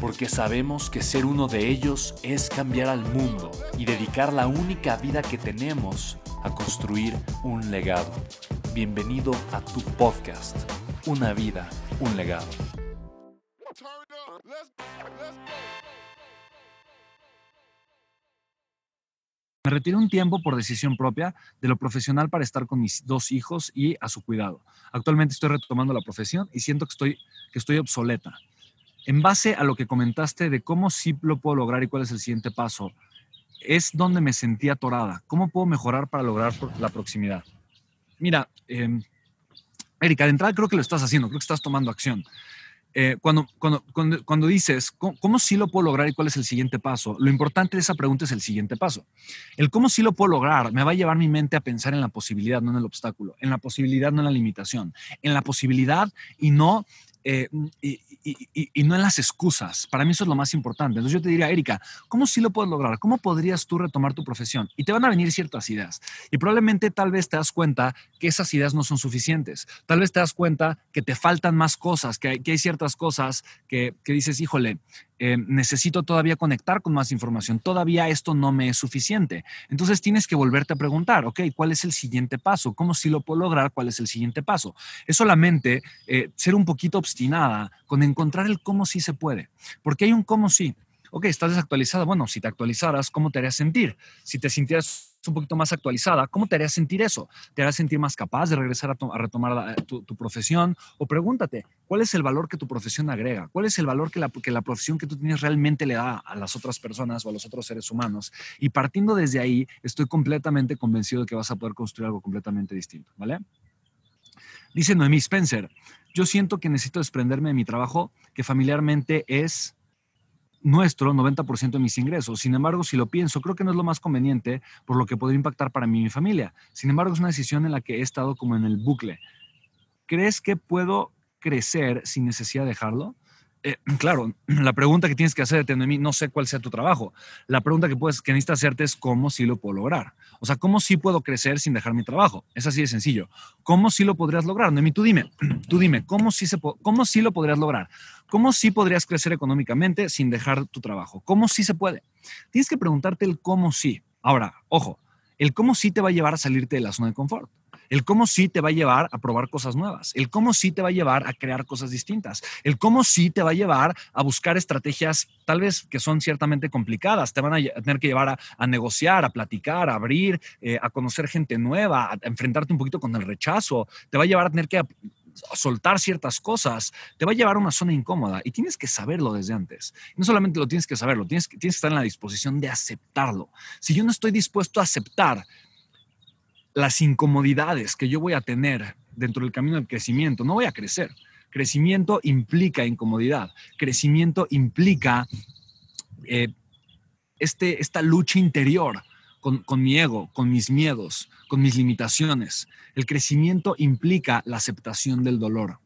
porque sabemos que ser uno de ellos es cambiar al mundo y dedicar la única vida que tenemos a construir un legado. Bienvenido a tu podcast, Una vida, un legado. Me retiré un tiempo por decisión propia de lo profesional para estar con mis dos hijos y a su cuidado. Actualmente estoy retomando la profesión y siento que estoy, que estoy obsoleta en base a lo que comentaste de cómo sí lo puedo lograr y cuál es el siguiente paso, es donde me sentí atorada. ¿Cómo puedo mejorar para lograr la proximidad? Mira, eh, Erika, de entrada creo que lo estás haciendo, creo que estás tomando acción. Eh, cuando, cuando, cuando, dices, ¿cómo, ¿cómo, sí lo puedo lograr y cuál es el siguiente paso? Lo importante de esa pregunta es el siguiente paso. El cómo sí lo puedo lograr me va a llevar mi mente a pensar en la posibilidad, no en el obstáculo, en la posibilidad, no en la limitación, en la posibilidad y no eh, no en las excusas. Para mí eso es lo más importante. Entonces yo te diría, Erika, ¿cómo sí lo puedes lograr? ¿Cómo podrías tú retomar tu profesión? Y te van a venir ciertas ideas. Y probablemente tal vez te das cuenta que esas ideas no son suficientes. Tal vez te das cuenta que te faltan más cosas, que hay, que hay ciertas cosas que, que dices, híjole, eh, necesito todavía conectar con más información, todavía esto no me es suficiente. Entonces tienes que volverte a preguntar, ok, ¿cuál es el siguiente paso? ¿Cómo sí lo puedo lograr? ¿Cuál es el siguiente paso? Es solamente eh, ser un poquito obstinada con encontrar el cómo sí se puede, porque hay un cómo sí. Ok, estás desactualizada. Bueno, si te actualizaras, ¿cómo te harías sentir? Si te sintieras un poquito más actualizada, ¿cómo te haría sentir eso? ¿Te haría sentir más capaz de regresar a, retomar tu, profesión? O pregúntate, ¿cuál es el valor que tu profesión agrega? ¿Cuál es el valor que la, que la profesión que tú tienes realmente le da a las otras personas o a los otros seres humanos? Y partiendo desde ahí, estoy completamente convencido de que vas a poder construir algo completamente distinto, ¿vale? Dice Noemí Spencer, yo siento que necesito desprenderme de mi trabajo, que familiarmente es nuestro 90% de mis ingresos. Sin embargo, si lo pienso, creo que no es lo más conveniente por lo que podría impactar para mí y mi familia. Sin embargo, es una decisión en la que he estado como en el bucle. ¿Crees que puedo crecer sin necesidad de dejarlo? Eh, claro, la pregunta que tienes que hacerte, mí no sé cuál sea tu trabajo. La pregunta que, puedes, que necesitas hacerte es cómo sí lo puedo lograr. O sea, ¿cómo sí puedo crecer sin dejar mi trabajo? Es así de sencillo. ¿Cómo sí lo podrías lograr? Noemí, tú dime, tú dime, ¿cómo sí, se, ¿cómo sí lo podrías lograr? ¿Cómo sí podrías crecer económicamente sin dejar tu trabajo? ¿Cómo sí se puede? Tienes que preguntarte el cómo sí. Ahora, ojo, el cómo sí te va a llevar a salirte de la zona de confort. El cómo sí te va a llevar a probar cosas nuevas. El cómo sí te va a llevar a crear cosas distintas. El cómo sí te va a llevar a buscar estrategias tal vez que son ciertamente complicadas. Te van a tener que llevar a, negociar, a platicar, a abrir, eh, a conocer gente nueva, a enfrentarte un poquito con el rechazo. Te va a llevar a tener que soltar ciertas cosas, te va a llevar a una zona incómoda y tienes que saberlo desde antes. No solamente lo tienes que saberlo, tienes tienes que estar en la disposición de aceptarlo. Si yo no estoy dispuesto a aceptar las incomodidades que yo voy a tener dentro del camino del crecimiento, no voy a crecer. Crecimiento implica incomodidad. Crecimiento implica eh, este, esta lucha interior con, con, mi ego, con mis miedos, con mis limitaciones. El crecimiento implica la aceptación del dolor.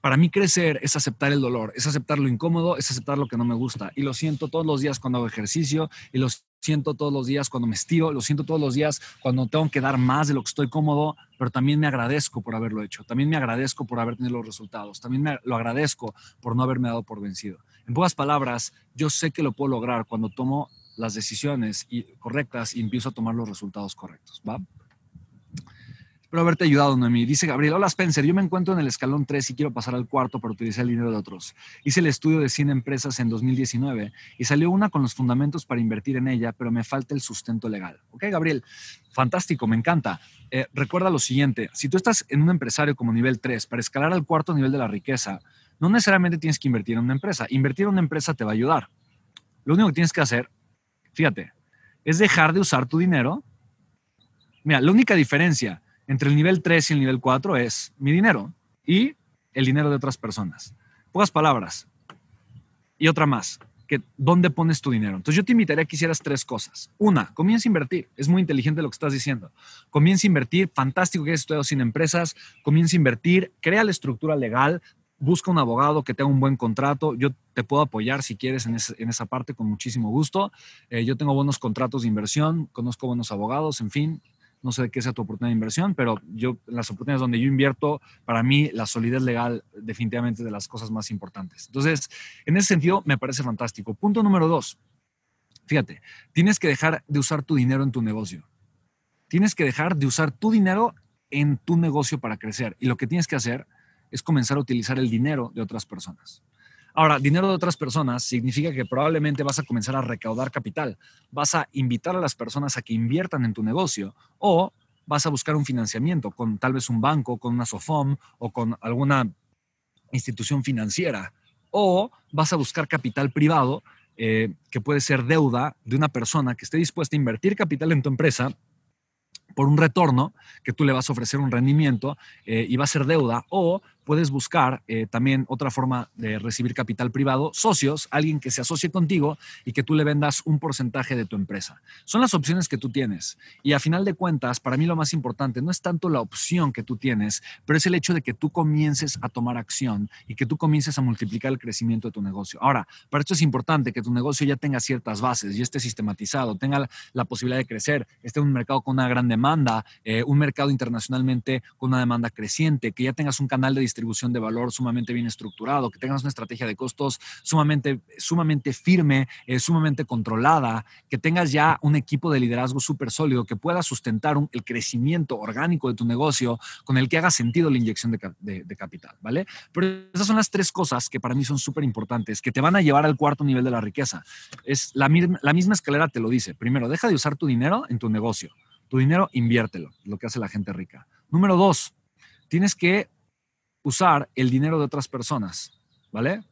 Para mí crecer es aceptar el dolor, es aceptar lo incómodo, es aceptar lo que no me gusta. Y lo siento todos los días cuando hago ejercicio y lo siento todos los días cuando me estiro, lo siento todos los días cuando tengo que dar más de lo que estoy cómodo, pero también me agradezco por haberlo hecho, también me agradezco por haber tenido los resultados, también me lo agradezco por no haberme dado por vencido. En pocas palabras, yo sé que lo puedo lograr cuando tomo las decisiones correctas y empiezo a tomar los resultados correctos, ¿va? Espero haberte ayudado, Noemí. Dice Gabriel, hola Spencer, yo me encuentro en el escalón 3 y quiero pasar al cuarto para utilizar el dinero de otros. Hice el estudio de 100 empresas en 2019 y salió una con los fundamentos para invertir en ella, pero me falta el sustento legal. Ok, Gabriel, fantástico, me encanta. Eh, recuerda lo siguiente, si tú estás en un empresario como nivel 3, para escalar al cuarto nivel de la riqueza, no necesariamente tienes que invertir en una empresa. Invertir en una empresa te va a ayudar. Lo único que tienes que hacer, fíjate, es dejar de usar tu dinero. Mira, la única diferencia entre el nivel 3 y el nivel 4 es mi dinero y el dinero de otras personas. Pocas palabras. Y otra más, que dónde pones tu dinero. Entonces yo te invitaría que hicieras tres cosas. Una, comienza a invertir. Es muy inteligente lo que estás diciendo. Comienza a invertir. Fantástico que hayas estudiado sin empresas. Comienza a invertir. Crea la estructura legal. Busca un abogado que tenga un buen contrato. Yo te puedo apoyar si quieres en, esa parte con muchísimo gusto. Eh, yo tengo buenos contratos de inversión, conozco buenos abogados, en fin, no sé qué sea tu oportunidad de inversión, pero yo, las oportunidades donde yo invierto, para mí la solidez legal definitivamente es de las cosas más importantes. Entonces, en ese sentido, me parece fantástico. Punto número dos. Fíjate, tienes que dejar de usar tu dinero en tu negocio. Tienes que dejar de usar tu dinero en tu negocio para crecer. Y lo que tienes que hacer es comenzar a utilizar el dinero de otras personas. Ahora, dinero de otras personas significa que probablemente vas a comenzar a recaudar capital, vas a invitar a las personas a que inviertan en tu negocio o vas a buscar un financiamiento con tal vez un banco, con una SOFOM o con alguna institución financiera. O vas a buscar capital privado eh, que puede ser deuda de una persona que esté dispuesta a invertir capital en tu empresa por un retorno que tú le vas a ofrecer un rendimiento eh, y va a ser deuda o puedes buscar eh, también otra forma de recibir capital privado, socios, alguien que se asocie contigo y que tú le vendas un porcentaje de tu empresa. Son las opciones que tú tienes. Y a final de cuentas, para mí lo más importante no es tanto la opción que tú tienes, pero es el hecho de que tú comiences a tomar acción y que tú comiences a multiplicar el crecimiento de tu negocio. Ahora, para esto es importante que tu negocio ya tenga ciertas bases, y esté sistematizado, tenga la, posibilidad de crecer, esté en un mercado con una gran demanda, eh, un mercado internacionalmente con una demanda creciente, que ya tengas un canal de distribución distribución de valor sumamente bien estructurado, que tengas una estrategia de costos sumamente, sumamente firme, eh, sumamente controlada, que tengas ya un equipo de liderazgo súper sólido que pueda sustentar el crecimiento orgánico de tu negocio con el que haga sentido la inyección de, capital, ¿vale? Pero esas son las tres cosas que para mí son súper importantes, que te van a llevar al cuarto nivel de la riqueza. Es la, la misma escalera te lo dice. Primero, deja de usar tu dinero en tu negocio. Tu dinero, inviértelo, lo que hace la gente rica. Número dos, tienes que usar el dinero de otras personas, ¿vale?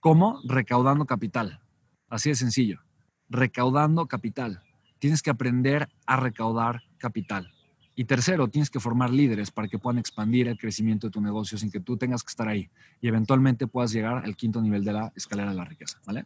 ¿Cómo? Recaudando capital. Así de sencillo. Recaudando capital. Tienes que aprender a recaudar capital. Y tercero, tienes que formar líderes para que puedan expandir el crecimiento de tu negocio sin que tú tengas que estar ahí y eventualmente puedas llegar al quinto nivel de la escalera de la riqueza, ¿vale?